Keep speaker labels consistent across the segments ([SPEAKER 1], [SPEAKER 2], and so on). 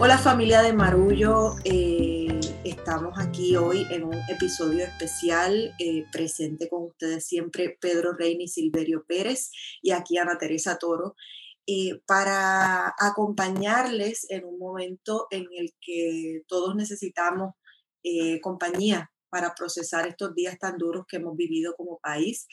[SPEAKER 1] Hola familia de Marullo, eh, estamos aquí hoy en un episodio especial, eh, presente con ustedes siempre Pedro Reina y Silverio Pérez y aquí Ana Teresa Toro, eh, para acompañarles en un momento en el que todos necesitamos compañía para procesar estos días tan duros que hemos vivido como país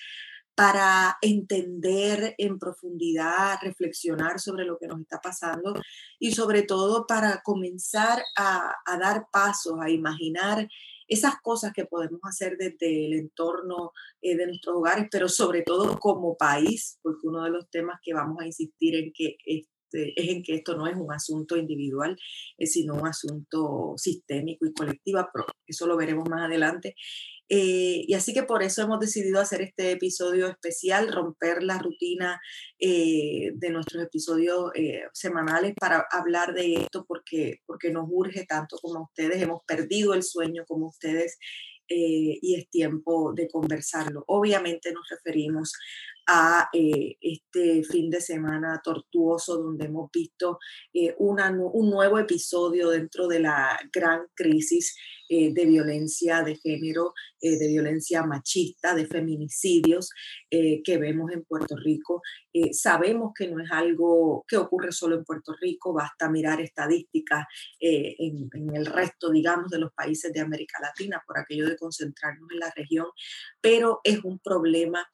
[SPEAKER 1] para entender en profundidad, reflexionar sobre lo que nos está pasando y sobre todo para comenzar a, dar pasos, a imaginar esas cosas que podemos hacer desde el entorno eh, de nuestros hogares, pero sobre todo como país, porque uno de los temas que vamos a insistir en que este, es en que esto no es un asunto individual, sino un asunto sistémico y colectivo, eso lo veremos más adelante. Eh, y así que por eso hemos decidido hacer este episodio especial, romper la rutina eh, de nuestros episodios eh, semanales para hablar de esto porque, porque nos urge tanto como ustedes, hemos perdido el sueño como ustedes y es tiempo de conversarlo. Obviamente nos referimos a este fin de semana tortuoso donde hemos visto un nuevo episodio dentro de la gran crisis eh, de violencia de género, eh, de violencia machista, de feminicidios eh, que vemos en Puerto Rico. sabemos que no es algo que ocurre solo en Puerto Rico, basta mirar estadísticas en, en, el resto, digamos, de los países de América Latina por aquello de concentrarnos en la región, pero es un problema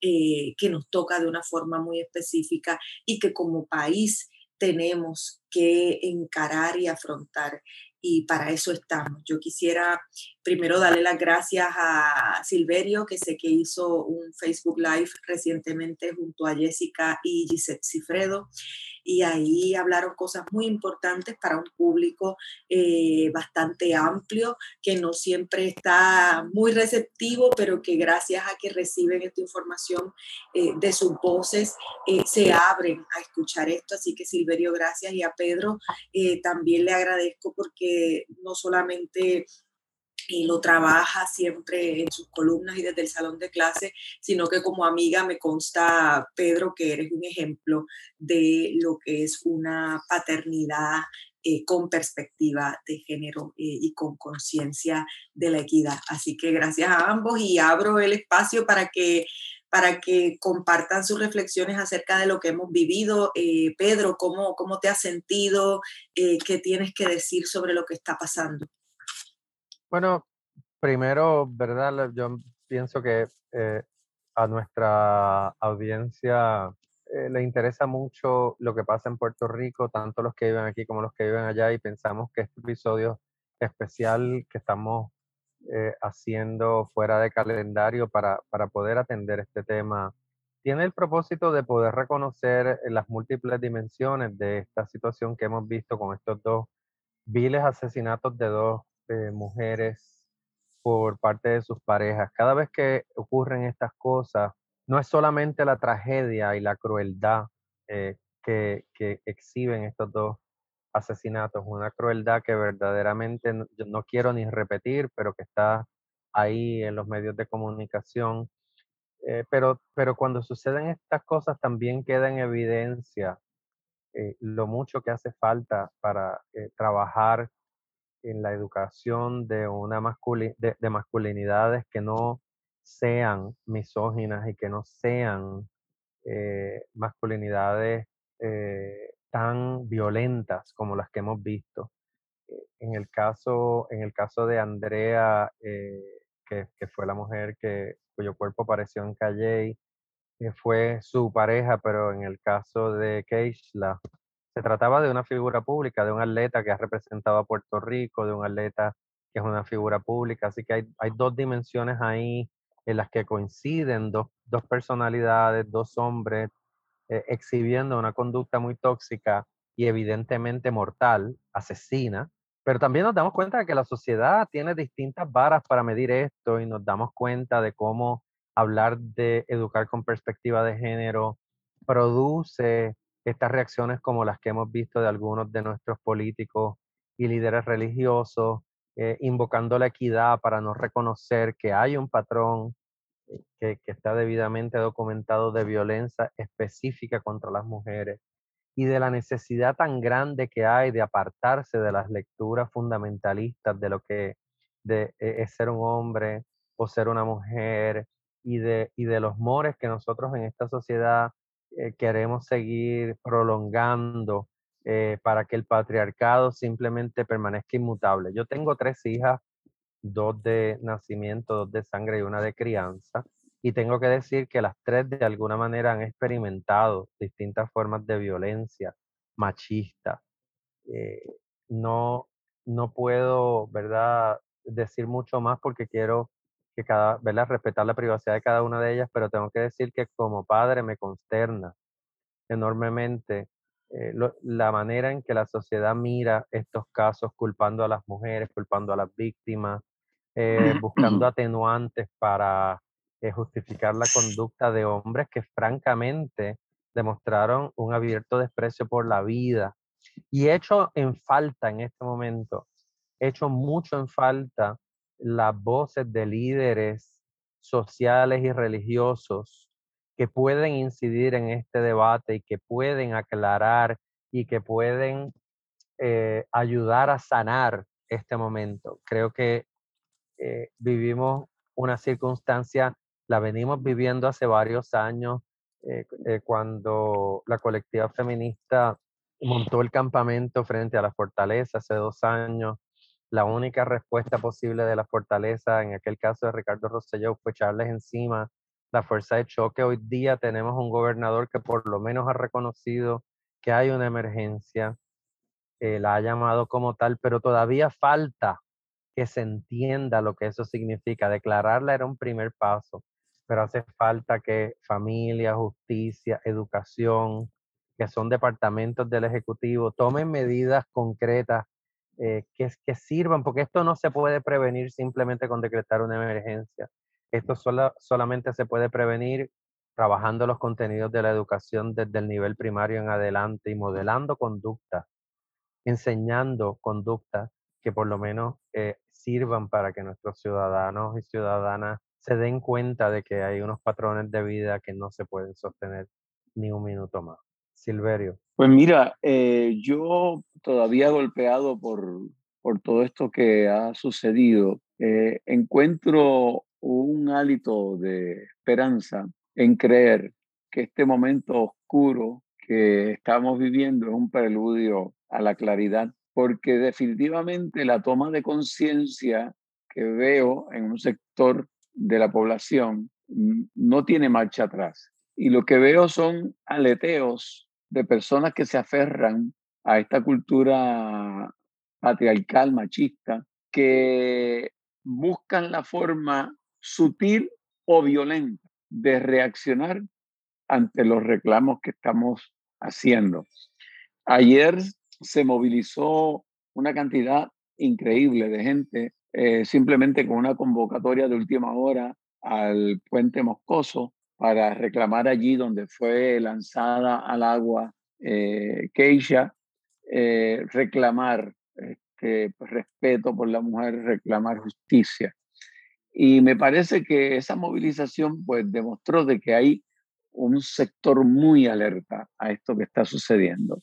[SPEAKER 1] que nos toca de una forma muy específica y que como país tenemos que encarar y afrontar y para eso estamos. Yo quisiera primero darle las gracias a Silverio, que sé que hizo un Facebook Live recientemente junto a Jessica y Gisette Cifredo y ahí hablaron cosas muy importantes para un público eh, bastante amplio, que no siempre está muy receptivo, pero que gracias a que reciben esta información eh, de sus voces, eh, se abren a escuchar esto. Así que Silverio, gracias y a Pedro también le agradezco porque no solamente y lo trabaja siempre en sus columnas y desde el salón de clase, sino que como amiga me consta, Pedro, que eres un ejemplo de lo que es una paternidad eh, con perspectiva de género eh, y con conciencia de la equidad. Así que gracias a ambos y abro el espacio para que para que compartan sus reflexiones acerca de lo que hemos vivido. Eh, Pedro, ¿cómo, ¿cómo te has sentido? ¿Qué tienes que decir sobre lo que está pasando?
[SPEAKER 2] Bueno, primero, ¿verdad? Yo pienso que eh, a nuestra audiencia eh, le interesa mucho lo que pasa en Puerto Rico, tanto los que viven aquí como los que viven allá, y pensamos que este episodio especial que estamos eh, haciendo fuera de calendario para, para poder atender este tema tiene el propósito de poder reconocer las múltiples dimensiones de esta situación que hemos visto con estos dos viles asesinatos de dos mujeres por parte de sus parejas. Cada vez que ocurren estas cosas, no es solamente la tragedia y la crueldad eh, que, exhiben estos dos asesinatos, una crueldad que verdaderamente no, quiero ni repetir, pero que está ahí en los medios de comunicación. Eh, pero, pero cuando suceden estas cosas también queda en evidencia eh, lo mucho que hace falta para trabajar en la educación de, una de, masculinidades que no sean misóginas y que no sean eh, masculinidades eh, tan violentas como las que hemos visto. Eh, en el caso, en el caso de Andrea, que, que, fue la mujer que, cuyo cuerpo apareció en Calle, fue su pareja, pero en el caso de Keishla, se trataba de una figura pública, de un atleta que ha representado a Puerto Rico, de un atleta que es una figura pública. Así que hay, hay dos dimensiones ahí en las que coinciden dos, dos personalidades, dos hombres, eh, exhibiendo una conducta muy tóxica y evidentemente mortal, asesina. Pero también nos damos cuenta de que la sociedad tiene distintas varas para medir esto y nos damos cuenta de cómo hablar de educar con perspectiva de género produce estas reacciones como las que hemos visto de algunos de nuestros políticos y líderes religiosos, eh, invocando la equidad para no reconocer que hay un patrón eh, que, que, está debidamente documentado de violencia específica contra las mujeres. y de la necesidad tan grande que hay de apartarse de las lecturas fundamentalistas de lo que de, e, es ser un hombre o ser una mujer y de, y de los mores que nosotros en esta sociedad eh, queremos seguir prolongando eh, para que el patriarcado simplemente permanezca inmutable. Yo tengo tres hijas, dos de nacimiento, dos de sangre y una de crianza, y tengo que decir que las tres de alguna manera han experimentado distintas formas de violencia machista. Eh, no, no puedo, ¿verdad?, decir mucho más porque quiero que cada, ¿verdad? respetar la privacidad de cada una de ellas, pero tengo que decir que como padre me consterna enormemente eh, la manera en que la sociedad mira estos casos culpando a las mujeres, culpando a las víctimas, eh, buscando atenuantes para eh, justificar la conducta de hombres que francamente demostraron un abierto desprecio por la vida. Y hecho en falta en este momento, hecho mucho en falta las voces de líderes sociales y religiosos que pueden incidir en este debate y que pueden aclarar y que pueden eh, ayudar a sanar este momento. Creo que eh, vivimos una circunstancia, la venimos viviendo hace varios años, eh, cuando la colectiva feminista montó el campamento frente a la fortaleza hace dos años, la única respuesta posible de la fortaleza, en aquel caso de Ricardo Rosselló, fue echarles encima la fuerza de choque. Hoy día tenemos un gobernador que por lo menos ha reconocido que hay una emergencia, eh, la ha llamado como tal, pero todavía falta que se entienda lo que eso significa. Declararla era un primer paso, pero hace falta que familia, justicia, educación, que son departamentos del Ejecutivo, tomen medidas concretas eh, que, sirvan, porque esto no se puede prevenir simplemente con decretar una emergencia. Esto solamente se puede prevenir trabajando los contenidos de la educación desde el nivel primario en adelante y modelando conductas, enseñando conductas que por lo menos eh, sirvan para que nuestros ciudadanos y ciudadanas se den cuenta de que hay unos patrones de vida que no se pueden sostener ni un minuto más. Silverio.
[SPEAKER 3] Pues mira, eh, yo todavía golpeado por, por todo esto que ha sucedido, eh, encuentro un hálito de esperanza en creer que este momento oscuro que estamos viviendo es un preludio a la claridad, porque definitivamente la toma de conciencia que veo en un sector de la población no tiene marcha atrás. Y lo que veo son aleteos de personas que se aferran a esta cultura patriarcal, machista, que buscan la forma sutil o violenta de reaccionar ante los reclamos que estamos haciendo. Ayer se movilizó una cantidad increíble de gente eh, simplemente con una convocatoria de última hora al puente Moscoso para reclamar allí donde fue lanzada al agua eh, Keisha, eh, reclamar este, respeto por la mujer, reclamar justicia. Y me parece que esa movilización pues demostró de que hay un sector muy alerta a esto que está sucediendo.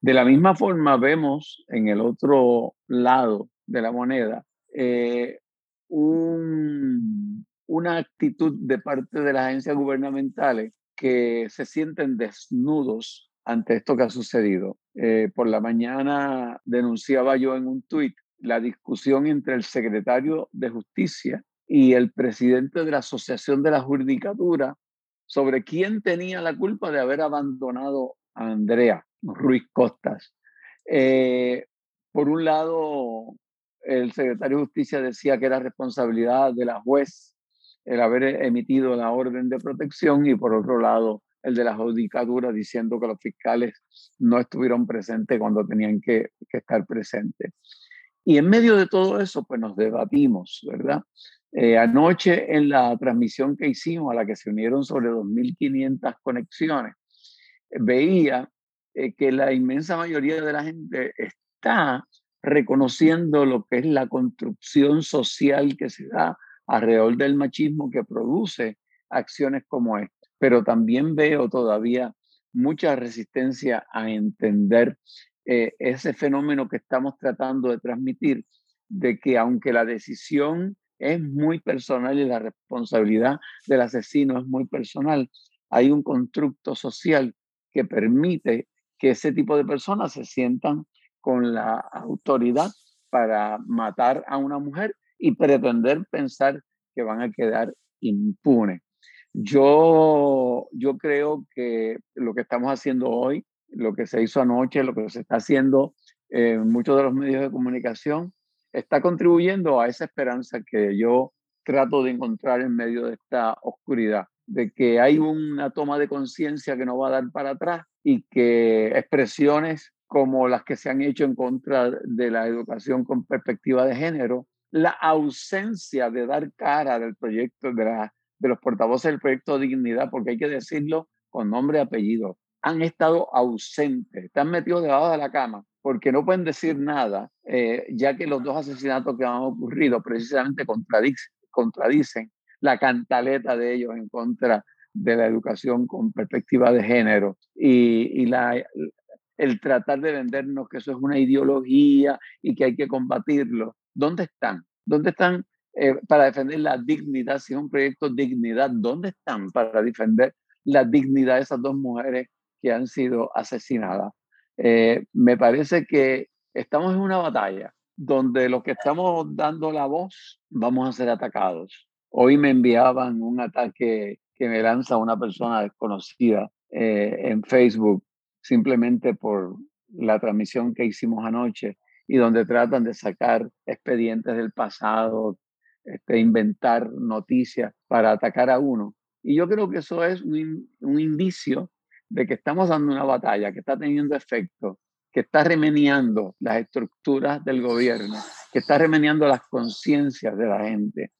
[SPEAKER 3] De la misma forma vemos en el otro lado de la moneda eh, un, una actitud de parte de las agencias gubernamentales que se sienten desnudos ante esto que ha sucedido. Eh, por la mañana denunciaba yo en un tuit la discusión entre el secretario de Justicia y el presidente de la Asociación de la Judicatura sobre quién tenía la culpa de haber abandonado a Andrea Ruiz Costas. Eh, por un lado, el secretario de Justicia decía que era responsabilidad de la juez el haber emitido la orden de protección y por otro lado el de la judicatura diciendo que los fiscales no estuvieron presentes cuando tenían que, estar presentes. Y en medio de todo eso, pues nos debatimos, ¿verdad? Eh, anoche en la transmisión que hicimos, a la que se unieron sobre 2.500 conexiones, veía eh, que la inmensa mayoría de la gente está reconociendo lo que es la construcción social que se da alrededor del machismo que produce acciones como esta. Pero también veo todavía mucha resistencia a entender eh, ese fenómeno que estamos tratando de transmitir, de que aunque la decisión es muy personal y la responsabilidad del asesino es muy personal, hay un constructo social que permite que ese tipo de personas se sientan con la autoridad para matar a una mujer y pretender pensar que van a quedar impunes. Yo, yo creo que lo que estamos haciendo hoy, lo que se hizo anoche, lo que se está haciendo en muchos de los medios de comunicación, está contribuyendo a esa esperanza que yo trato de encontrar en medio de esta oscuridad, de que hay una toma de conciencia que no va a dar para atrás y que expresiones como las que se han hecho en contra de la educación con perspectiva de género, la ausencia de dar cara del proyecto, de, la, de los portavoces del proyecto Dignidad, porque hay que decirlo con nombre y apellido, han estado ausentes, están metidos debajo de la cama, porque no pueden decir nada, eh, ya que los dos asesinatos que han ocurrido precisamente contradicen, contradicen la cantaleta de ellos en contra de la educación con perspectiva de género y, y la, el tratar de vendernos que eso es una ideología y que hay que combatirlo. ¿Dónde están? ¿Dónde están eh, para defender la dignidad? Si es un proyecto dignidad, ¿dónde están para defender la dignidad de esas dos mujeres que han sido asesinadas? Eh, me parece que estamos en una batalla donde los que estamos dando la voz vamos a ser atacados. Hoy me enviaban un ataque que me lanza una persona desconocida eh, en Facebook simplemente por la transmisión que hicimos anoche y donde tratan de sacar expedientes del pasado, este, inventar noticias para atacar a uno. Y yo creo que eso es un, un indicio de que estamos dando una batalla que está teniendo efecto, que está remeniando las estructuras del gobierno, que está remeniando las conciencias de la gente.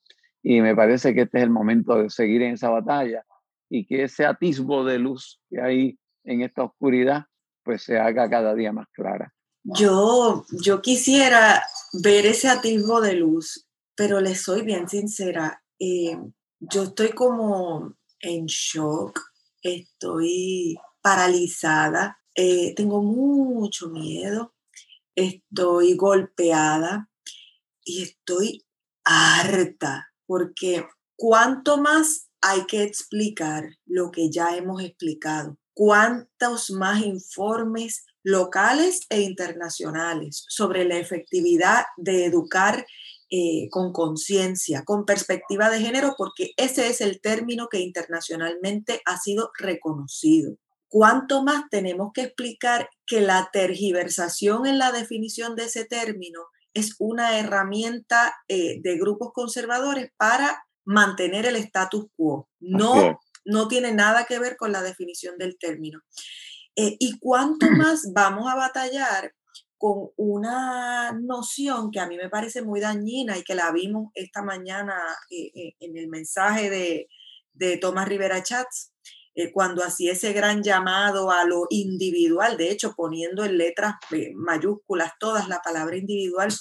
[SPEAKER 3] Y me parece que este es el momento de seguir en esa batalla y que ese atisbo de luz que hay en esta oscuridad, pues se haga cada día más clara.
[SPEAKER 1] Yo, yo quisiera ver ese atisbo de luz, pero le soy bien sincera, eh, yo estoy como en shock, estoy paralizada, eh, tengo mucho miedo, estoy golpeada y estoy harta, porque cuánto más hay que explicar lo que ya hemos explicado cuántos más informes locales e internacionales sobre la efectividad de educar eh, con conciencia, con perspectiva de género, porque ese es el término que internacionalmente ha sido reconocido. ¿Cuánto más tenemos que explicar que la tergiversación en la definición de ese término es una herramienta eh, de grupos conservadores para mantener el status quo, no no tiene nada que ver con la definición del término. Eh, ¿Y cuánto más vamos a batallar con una noción que a mí me parece muy dañina y que la vimos esta mañana eh, eh, en el mensaje de, de Tomás Rivera Chats, cuando hacía ese gran llamado a lo individual, de hecho poniendo en letras mayúsculas todas la palabra individual,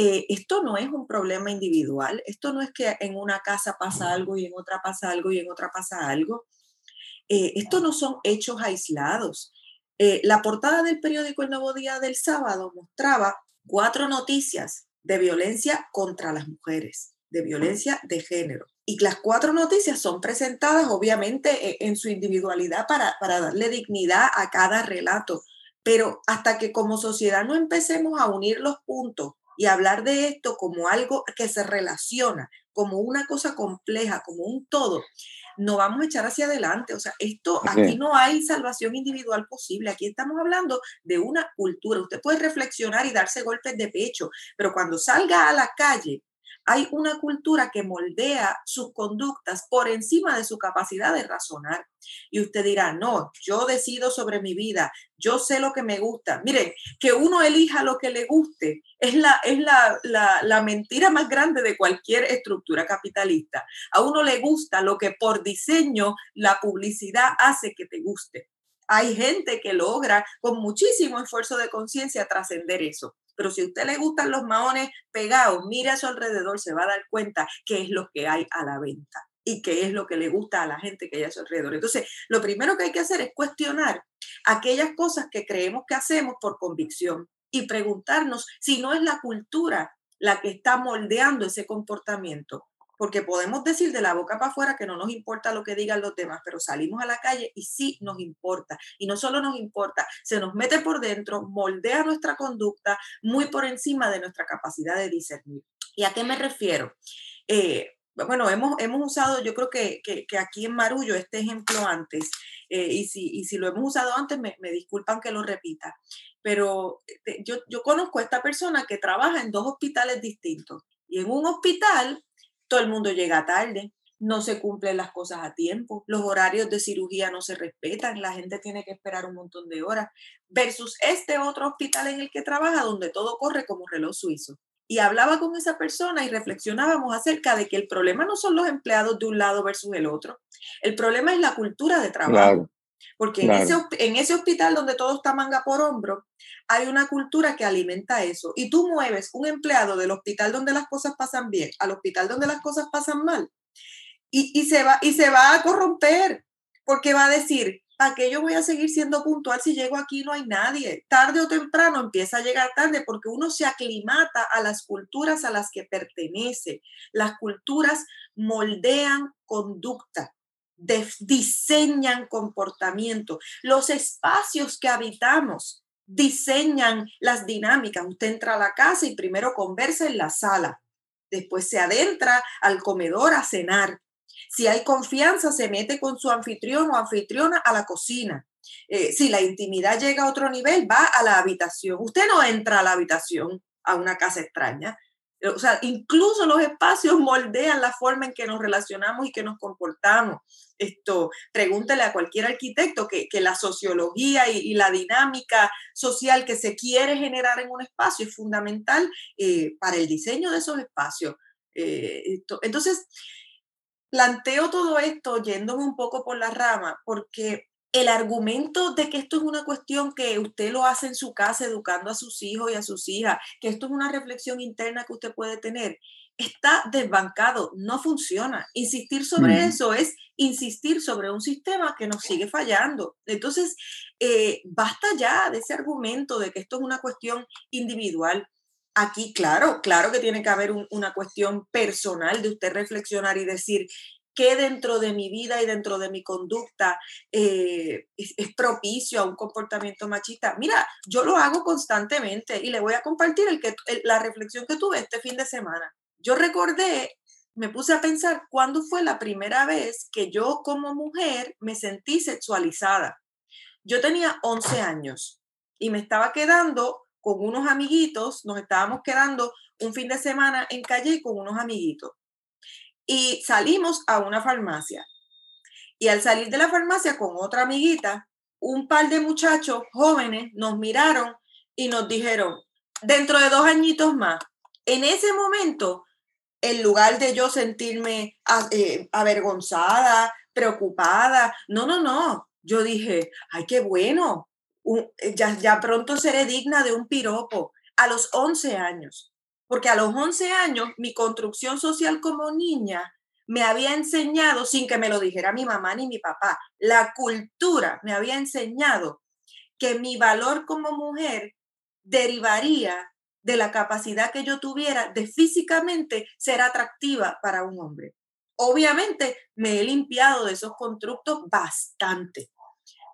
[SPEAKER 1] eh, esto no es un problema individual, esto no es que en una casa pasa algo y en otra pasa algo y en otra pasa algo. Eh, esto no son hechos aislados. Eh, la portada del periódico El Nuevo Día del sábado mostraba cuatro noticias de violencia contra las mujeres, de violencia de género. Y las cuatro noticias son presentadas obviamente en su individualidad para, para darle dignidad a cada relato. Pero hasta que como sociedad no empecemos a unir los puntos y hablar de esto como algo que se relaciona, como una cosa compleja, como un todo, no vamos a echar hacia adelante. O sea, esto, aquí no hay salvación individual posible. Aquí estamos hablando de una cultura. Usted puede reflexionar y darse golpes de pecho, pero cuando salga a la calle hay una cultura que moldea sus conductas por encima de su capacidad de razonar. Y usted dirá, no, yo decido sobre mi vida, yo sé lo que me gusta. Miren, que uno elija lo que le guste es la, es la, la mentira más grande de cualquier estructura capitalista. A uno le gusta lo que por diseño la publicidad hace que te guste. Hay gente que logra con muchísimo esfuerzo de conciencia trascender eso. Pero si a usted le gustan los maones pegados, mire a su alrededor, se va a dar cuenta qué es lo que hay a la venta. y qué es lo que le gusta a la gente que hay a su alrededor. Entonces, lo primero que hay que hacer es cuestionar aquellas cosas que creemos que hacemos por convicción y preguntarnos si no es la cultura la que está moldeando ese comportamiento. Porque podemos decir de la boca para afuera que no nos importa lo que digan los demás, pero salimos a la calle y sí nos importa. Y no solo nos importa, se nos mete por dentro, moldea nuestra conducta muy por encima de nuestra capacidad de discernir. ¿Y a qué me refiero? Eh, bueno, hemos, hemos usado, yo creo que, aquí en Marullo este ejemplo antes, eh, y, si, y si lo hemos usado antes, me, me disculpan que lo repita, pero eh, yo, yo conozco a esta persona que trabaja en dos hospitales distintos. Y en un hospital todo el mundo llega tarde, no se cumplen las cosas a tiempo, los horarios de cirugía no se respetan, la gente tiene que esperar un montón de horas, versus este otro hospital en el que trabaja donde todo corre como reloj suizo. Y hablaba con esa persona y reflexionábamos acerca de que el problema no son los empleados de un lado versus el otro, el problema es la cultura de trabajo. Porque en, ese, en ese hospital donde todo está manga por hombro, hay una cultura que alimenta eso. Y tú mueves un empleado del hospital donde las cosas pasan bien al hospital donde las cosas pasan mal. Y, y se, va, y se va a corromper, porque va a decir, ¿para qué yo voy a seguir siendo puntual si llego aquí y no hay nadie? Tarde o temprano empieza a llegar tarde porque uno se aclimata a las culturas a las que pertenece. Las culturas moldean conducta diseñan comportamiento. Los espacios que habitamos diseñan las dinámicas. Usted entra a la casa y primero conversa en la sala, después se adentra al comedor a cenar. Si hay confianza, se mete con su anfitrión o anfitriona a la cocina. Eh, si la intimidad llega a otro nivel, va a la habitación. Usted no entra a la habitación a una casa extraña. O sea, incluso los espacios moldean la forma en que nos relacionamos y que nos comportamos. Esto, pregúntele a cualquier arquitecto que, la sociología y, la dinámica social que se quiere generar en un espacio es fundamental eh, para el diseño de esos espacios. Eh, entonces, planteo todo esto yéndome un poco por la rama, porque el argumento de que esto es una cuestión que usted lo hace en su casa educando a sus hijos y a sus hijas, que esto es una reflexión interna que usted puede tener, está desbancado, no funciona. Insistir sobre eso es insistir sobre un sistema que nos sigue fallando. Entonces, eh, basta ya de ese argumento de que esto es una cuestión individual. Aquí, claro, claro que tiene que haber una cuestión personal de usted reflexionar y decir, qué dentro de mi vida y dentro de mi conducta eh, es, propicio a un comportamiento machista. Mira, yo lo hago constantemente y le voy a compartir el que, la reflexión que tuve este fin de semana. Yo recordé, me puse a pensar cuándo fue la primera vez que yo como mujer me sentí sexualizada. Yo tenía 11 años y me estaba quedando con unos amiguitos, nos estábamos quedando un fin de semana en calle con unos amiguitos y salimos a una farmacia. Y al salir de la farmacia con otra amiguita, un par de muchachos jóvenes nos miraron y nos dijeron, dentro de dos añitos más, en ese momento, en lugar de yo sentirme eh, avergonzada, preocupada, no, no, no, yo dije, ay, qué bueno, ya, ya pronto seré digna de un piropo a los 11 años. Porque a los 11 años mi construcción social como niña me había enseñado, sin que me lo dijera mi mamá ni mi papá, la cultura me había enseñado que mi valor como mujer derivaría de la capacidad que yo tuviera de físicamente ser atractiva para un hombre. Obviamente me he limpiado de esos constructos bastante.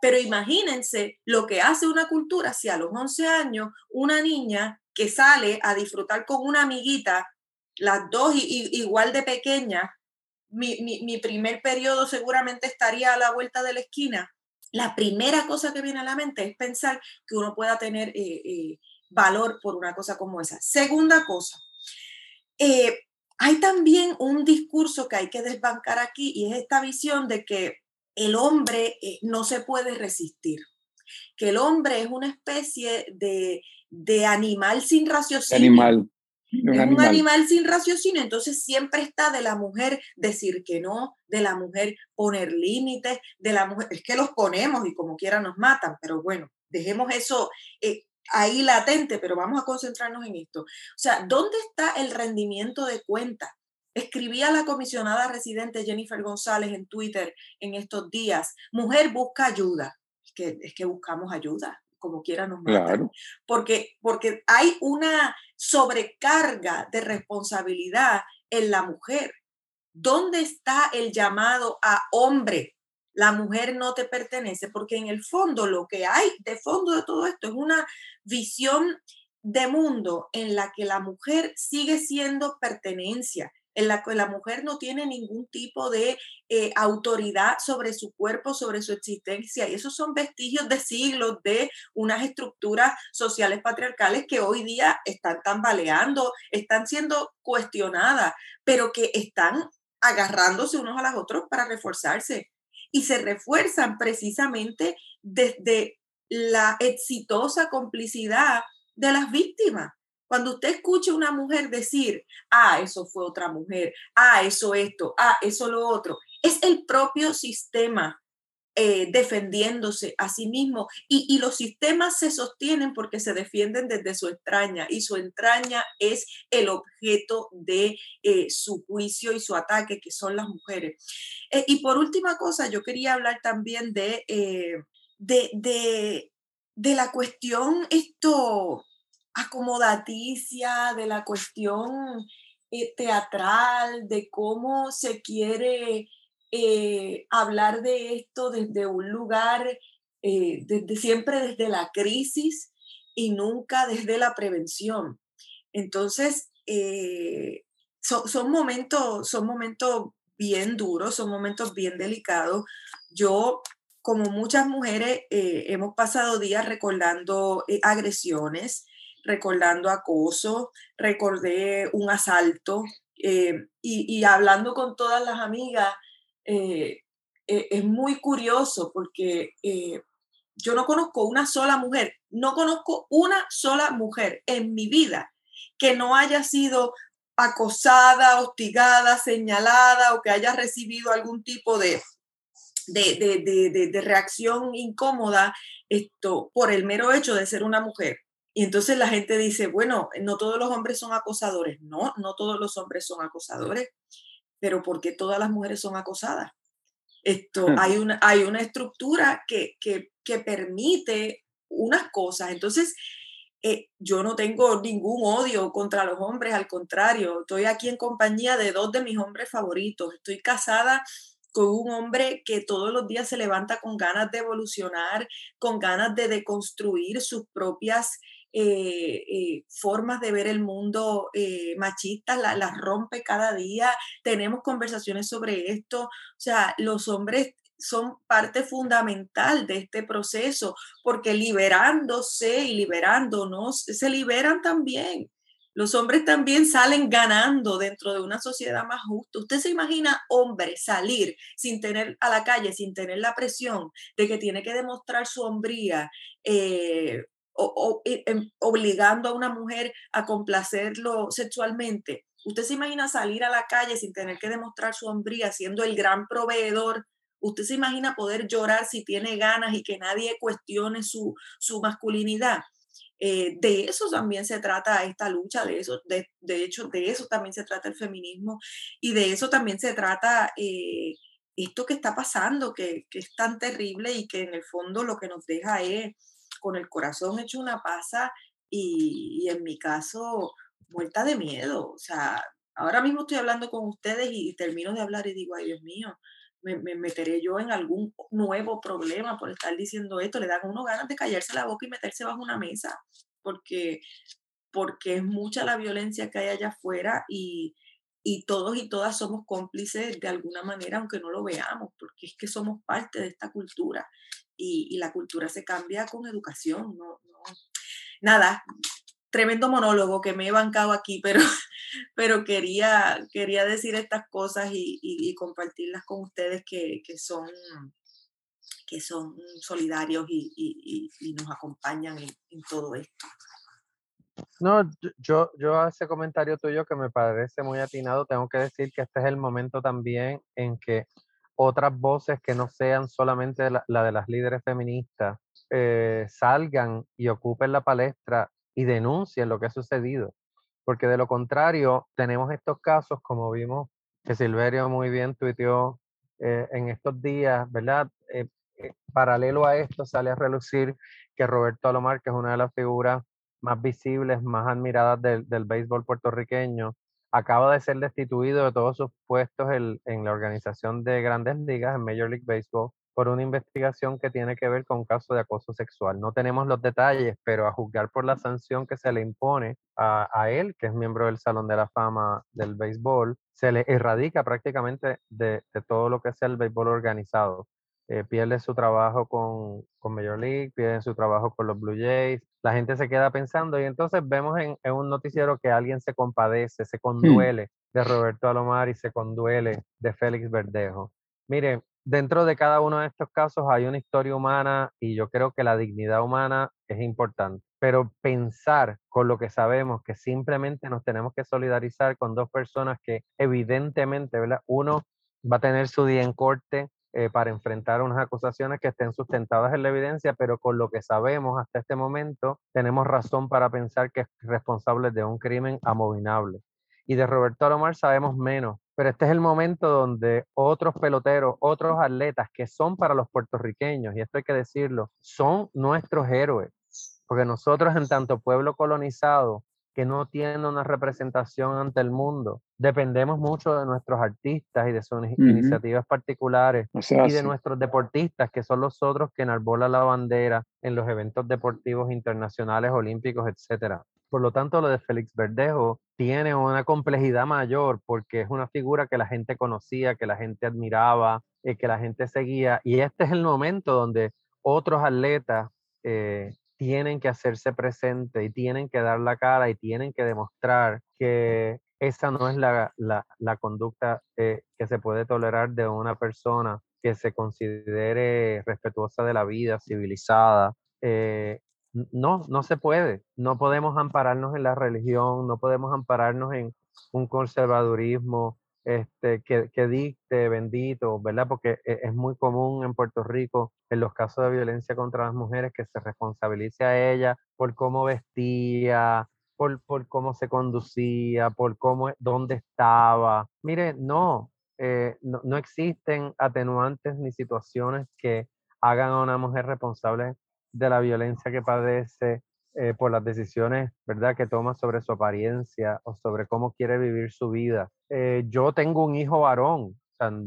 [SPEAKER 1] Pero imagínense lo que hace una cultura si a los 11 años una niña que sale a disfrutar con una amiguita, las dos igual de pequeñas, mi, primer periodo seguramente estaría a la vuelta de la esquina. La primera cosa que viene a la mente es pensar que uno pueda tener eh, eh, valor por una cosa como esa. Segunda cosa, eh, hay también un discurso que hay que desbancar aquí y es esta visión de que el hombre no se puede resistir, que el hombre es una especie de de animal sin raciocinio.
[SPEAKER 3] Animal.
[SPEAKER 1] Un, es un animal. sin raciocinio, entonces siempre está de la mujer decir que no, de la mujer poner límites, de la mujer, es que los ponemos y como quiera nos matan, pero bueno, dejemos eso eh, ahí latente, pero vamos a concentrarnos en esto. O sea, ¿dónde está el rendimiento de cuenta? Escribía la comisionada residente Jennifer González en Twitter en estos días, mujer busca ayuda, es que, es que buscamos ayuda, como quiera nos matan, porque, porque hay una sobrecarga de responsabilidad en la mujer. ¿Dónde está el llamado a hombre? La mujer no te pertenece, porque en el fondo lo que hay de fondo de todo esto es una visión de mundo en la que la mujer sigue siendo pertenencia, en la que la mujer no tiene ningún tipo de eh, autoridad sobre su cuerpo, sobre su existencia. Y esos son vestigios de siglos de unas estructuras sociales patriarcales que hoy día están tambaleando, están siendo cuestionadas, pero que están agarrándose unos a los otros para reforzarse. Y se refuerzan precisamente desde la exitosa complicidad de las víctimas. Cuando usted escucha a una mujer decir, ah, eso fue otra mujer, ah, eso esto, ah, eso lo otro, es el propio sistema eh, defendiéndose a sí mismo. Y, los sistemas se sostienen porque se defienden desde su entraña y su entraña es el objeto de eh, su juicio y su ataque, que son las mujeres. Eh, y por última cosa, yo quería hablar también de, de, de, de la cuestión esto acomodaticia, de la cuestión teatral, de cómo se quiere eh, hablar de esto desde un lugar, eh, desde, siempre desde la crisis y nunca desde la prevención. Entonces, son, momentos, son momentos bien duros, son momentos bien delicados. Yo como muchas mujeres, hemos pasado días recordando agresiones, recordando acoso, recordé un asalto eh, y, hablando con todas las amigas, eh, eh, es muy curioso porque yo no conozco una sola mujer, no conozco una sola mujer en mi vida que no haya sido acosada, hostigada, señalada o que haya recibido algún tipo de, de, de, reacción incómoda esto, por el mero hecho de ser una mujer. Y entonces la gente dice, bueno, no todos los hombres son acosadores. No, no todos los hombres son acosadores, pero ¿por qué todas las mujeres son acosadas? Esto, hay, una, hay una estructura que, que, que permite unas cosas. Entonces, eh, yo no tengo ningún odio contra los hombres, al contrario, estoy aquí en compañía de dos de mis hombres favoritos. Estoy casada con un hombre que todos los días se levanta con ganas de evolucionar, con ganas de deconstruir sus propias eh, eh, formas de ver el mundo eh, machistas, las rompe cada día, tenemos conversaciones sobre esto, o sea, los hombres son parte fundamental de este proceso, porque liberándose y liberándonos, se liberan también. Los hombres también salen ganando dentro de una sociedad más justa. ¿Usted se imagina hombre salir sin tener a la calle, sin tener la presión de que tiene que demostrar su hombría, eh, o, em, obligando a una mujer a complacerlo sexualmente. ¿Usted se imagina salir a la calle sin tener que demostrar su hombría, siendo el gran proveedor? ¿Usted se imagina poder llorar si tiene ganas y que nadie cuestione su, su masculinidad? Eh, de eso también se trata esta lucha, de eso, de, de, hecho, de eso también se trata el feminismo y de eso también se trata eh, esto que está pasando, que, que, es tan terrible y que en el fondo lo que nos deja es con el corazón hecho una pasa y, en mi caso, muerta de miedo. O sea, ahora mismo estoy hablando con ustedes y, termino de hablar y digo, ay Dios mío, me, meteré yo en algún nuevo problema por estar diciendo esto. Le dan a uno ganas de callarse la boca y meterse bajo una mesa, porque, porque es mucha la violencia que hay allá afuera y, y todos y todas somos cómplices de alguna manera, aunque no lo veamos, porque es que somos parte de esta cultura y, la cultura se cambia con educación. No, Nada, tremendo monólogo que me he bancado aquí, pero, pero quería, quería decir estas cosas y, compartirlas con ustedes que, son, que son solidarios y, nos acompañan en, todo esto.
[SPEAKER 2] No, yo, yo a ese comentario tuyo que me parece muy atinado, tengo que decir que este es el momento también en que otras voces que no sean solamente la, de las líderes feministas eh, salgan y ocupen la palestra y denuncien lo que ha sucedido. porque de lo contrario tenemos estos casos, como vimos que Silverio muy bien tuiteó eh, en estos días, ¿verdad? Eh, paralelo a esto sale a relucir que Roberto Alomar, que es una de las figuras más visibles, más admiradas del, del béisbol puertorriqueño, acaba de ser destituido de todos sus puestos en, la organización de grandes ligas, en Major League Baseball, por una investigación que tiene que ver con un caso de acoso sexual. No tenemos los detalles, pero a juzgar por la sanción que se le impone a, él, que es miembro del Salón de la Fama del béisbol, se le erradica prácticamente de, todo lo que es el béisbol organizado. Eh, pierde su trabajo con, con, Major League, pierde su trabajo con los Blue Jays, la gente se queda pensando y entonces vemos en, en un noticiero que alguien se compadece, se hmm. conduele de Roberto Alomar y se conduele de Félix Verdejo. Mire, dentro de cada uno de estos casos hay una historia humana y yo creo que la dignidad humana es importante, pero pensar con lo que sabemos que simplemente nos tenemos que solidarizar con dos personas que evidentemente, ¿verdad? Uno va a tener su día en corte eh, para enfrentar unas acusaciones que estén sustentadas en la evidencia, pero con lo que sabemos hasta este momento, tenemos razón para pensar que es responsable de un crimen abominable. Y de Roberto Alomar sabemos menos, pero este es el momento donde otros peloteros, otros atletas que son para los puertorriqueños, y esto hay que decirlo, son nuestros héroes, porque nosotros en tanto pueblo colonizado, que no tiene una representación ante el mundo, dependemos mucho de nuestros artistas y de sus iniciativas particulares y de nuestros deportistas, que son los otros que enarbolan la bandera en los eventos deportivos internacionales, olímpicos, etcétera. Por lo tanto, lo de Félix Verdejo tiene una complejidad mayor porque es una figura que la gente conocía, que la gente admiraba, eh, que la gente seguía. Y este es el momento donde otros atletas eh, tienen que hacerse presente y tienen que dar la cara y tienen que demostrar que esa no es la, la, conducta eh, que se puede tolerar de una persona que se considere respetuosa de la vida, civilizada, eh, no, no se puede. No podemos ampararnos en la religión, no podemos ampararnos en un conservadurismo este, que, que dicte, bendito, ¿verdad? Porque e, es muy común en Puerto Rico, en los casos de violencia contra las mujeres, que se responsabilice a ella por cómo vestía, por, por cómo se conducía, por cómo, dónde estaba. Mire, no, eh, no, no existen atenuantes ni situaciones que hagan a una mujer responsable de la violencia que padece eh, por las decisiones, ¿verdad?, que toma sobre su apariencia o sobre cómo quiere vivir su vida. Eh, yo tengo un hijo varón,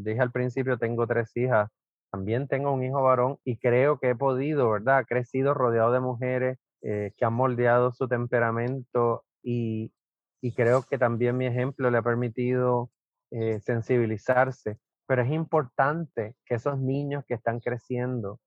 [SPEAKER 2] dije al principio, tengo tres hijas, también tengo un hijo varón y creo que he podido, ¿verdad?, crecido rodeado de mujeres eh, que han moldeado su temperamento y, creo que también mi ejemplo le ha permitido sensibilizarse. Pero es importante que esos niños que están creciendo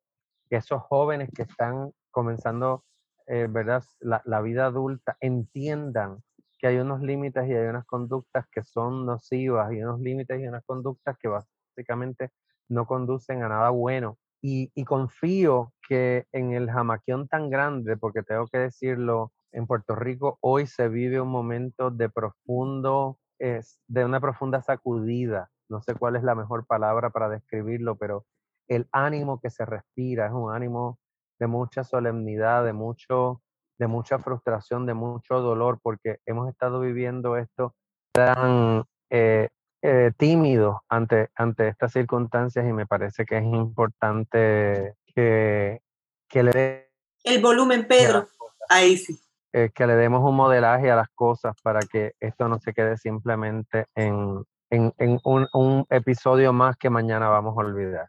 [SPEAKER 2] que esos jóvenes que están comenzando, eh, ¿verdad? La, vida adulta entiendan que hay unos límites y hay unas conductas que son nocivas y unos límites y unas conductas que básicamente no conducen a nada bueno. Y, y confío que en el jamaquión tan grande, porque tengo que decirlo, en Puerto Rico hoy se vive un momento de profundo, es, de una profunda sacudida. No sé cuál es la mejor palabra para describirlo, pero el ánimo que se respira es un ánimo de mucha solemnidad, de, mucho, de mucha frustración, de mucho dolor, porque hemos estado viviendo esto tan eh, eh, tímido ante, ante estas circunstancias y me parece que es importante que, que le dé...
[SPEAKER 1] El volumen, Pedro. Ahí sí.
[SPEAKER 2] Eh, que le demos un modelaje a las cosas para que esto no se quede simplemente en, en, en un, un, episodio más que mañana vamos a olvidar.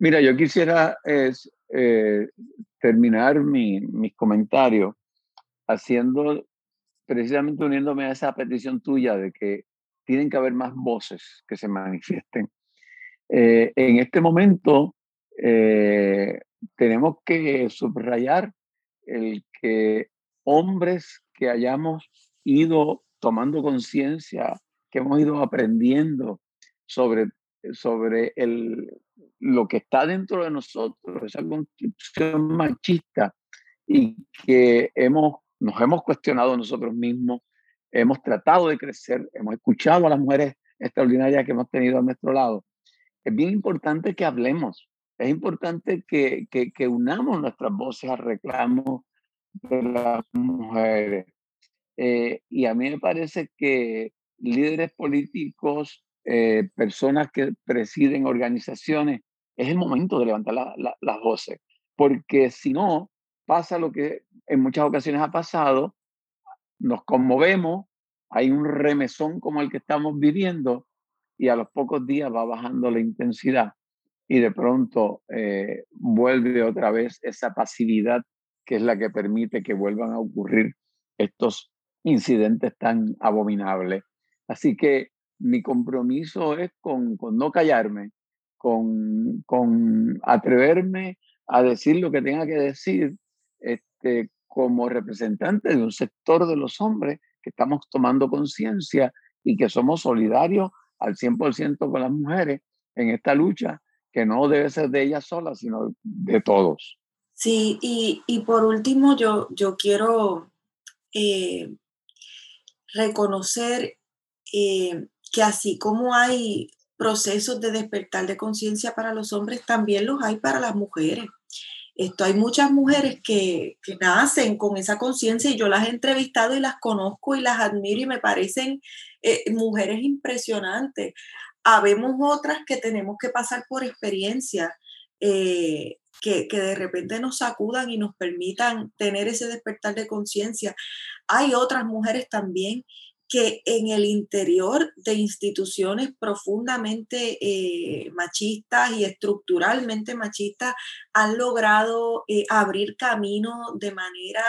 [SPEAKER 3] Mira, yo quisiera es, eh, terminar mi, mis comentarios haciendo, precisamente uniéndome a esa petición tuya de que tienen que haber más voces que se manifiesten. Eh, en este momento eh, tenemos que subrayar el que hombres que hayamos ido tomando conciencia, que hemos ido aprendiendo sobre, sobre el, lo que está dentro de nosotros, esa construcción machista y que hemos, nos hemos cuestionado nosotros mismos, hemos tratado de crecer, hemos escuchado a las mujeres extraordinarias que hemos tenido a nuestro lado. Es bien importante que hablemos, es importante que, que, que unamos nuestras voces al reclamo de las mujeres. Eh, y a mí me parece que líderes políticos, eh, personas que presiden organizaciones, es el momento de levantar las voces, porque si no, pasa lo que en muchas ocasiones ha pasado, nos conmovemos, hay un remesón como el que estamos viviendo y a los pocos días va bajando la intensidad y de pronto eh, vuelve otra vez esa pasividad que es la que permite que vuelvan a ocurrir estos incidentes tan abominables. Así que mi compromiso es con, con no callarme, con, con, atreverme a decir lo que tenga que decir este, como representante de un sector de los hombres que estamos tomando conciencia y que somos solidarios al 100% con las mujeres en esta lucha que no debe ser de ellas solas, sino de todos.
[SPEAKER 1] Sí, y, y por último yo, yo quiero eh, reconocer eh, que así como hay procesos de despertar de conciencia para los hombres, también los hay para las mujeres. Esto, hay muchas mujeres que, que nacen con esa conciencia y yo las he entrevistado y las conozco y las admiro y me parecen eh, mujeres impresionantes. Habemos otras que tenemos que pasar por experiencia eh, que, que, de repente nos sacudan y nos permitan tener ese despertar de conciencia. Hay otras mujeres también que en el interior de instituciones profundamente eh, machistas y estructuralmente machistas han logrado eh, abrir camino de manera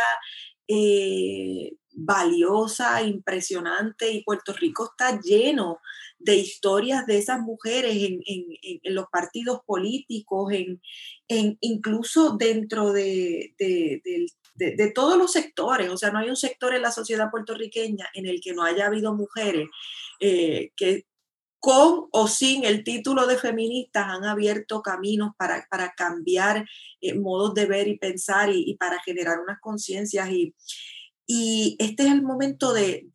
[SPEAKER 1] eh, valiosa, impresionante y Puerto Rico está lleno de historias de esas mujeres en, los partidos políticos, en, incluso dentro de, del de, todos los sectores, o sea, no hay un sector en la sociedad puertorriqueña en el que no haya habido mujeres eh, que con o sin el título de feministas han abierto caminos para, cambiar eh, modos de ver y pensar y, para generar unas conciencias. Y, y, este es el momento de,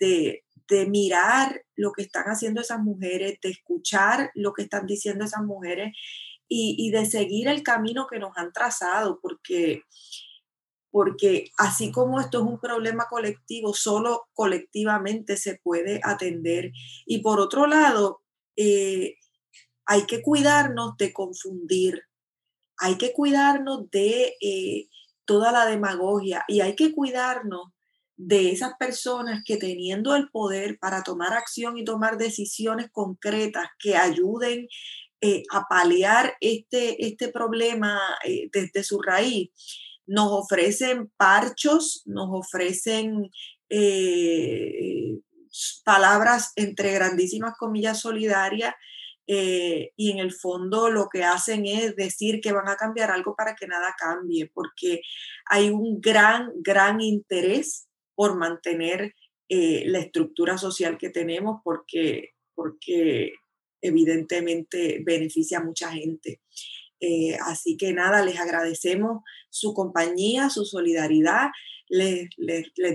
[SPEAKER 1] mirar lo que están haciendo esas mujeres, de escuchar lo que están diciendo esas mujeres y, y de seguir el camino que nos han trazado, porque porque así como esto es un problema colectivo, solo colectivamente se puede atender. Y por otro lado, eh, hay que cuidarnos de confundir, hay que cuidarnos de eh, toda la demagogia y hay que cuidarnos de esas personas que teniendo el poder para tomar acción y tomar decisiones concretas que ayuden eh, a paliar este, este problema desde su raíz, nos ofrecen parchos, nos ofrecen eh, palabras entre grandísimas comillas solidarias eh, y en el fondo lo que hacen es decir que van a cambiar algo para que nada cambie, porque hay un gran, gran interés por mantener eh, la estructura social que tenemos, porque, porque evidentemente beneficia a mucha gente. Eh, así que nada, les agradecemos su compañía, su solidaridad. Les,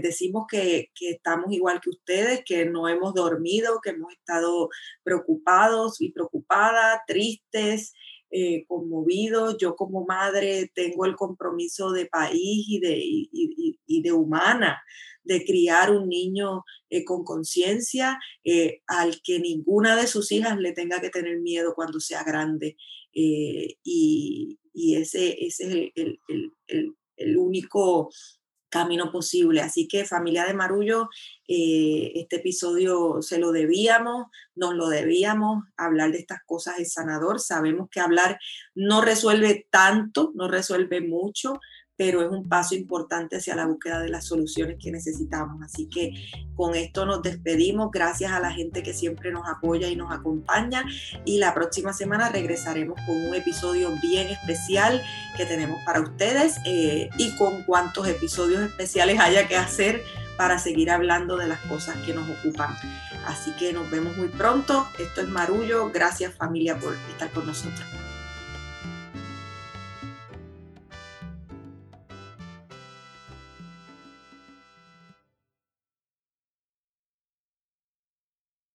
[SPEAKER 1] decimos que, estamos igual que ustedes, que no hemos dormido, que hemos estado preocupados y preocupadas, tristes, eh, conmovidos. Yo como madre tengo el compromiso de país y de, y, de humana de criar un niño eh, con conciencia al que ninguna de sus hijas le tenga que tener miedo cuando sea grande. Eh, y, ese, es el, único camino posible. Así que familia de Marullo, eh, este episodio se lo debíamos, nos lo debíamos, hablar de estas cosas es sanador, sabemos que hablar no resuelve tanto, no resuelve mucho, pero es un paso importante hacia la búsqueda de las soluciones que necesitamos. Así que con esto nos despedimos. Gracias a la gente que siempre nos apoya y nos acompaña. Y la próxima semana regresaremos con un episodio bien especial que tenemos para ustedes eh, y con cuantos episodios especiales haya que hacer para seguir hablando de las cosas que nos ocupan. Así que nos vemos muy pronto. Esto es Marullo. Gracias familia por estar con nosotros.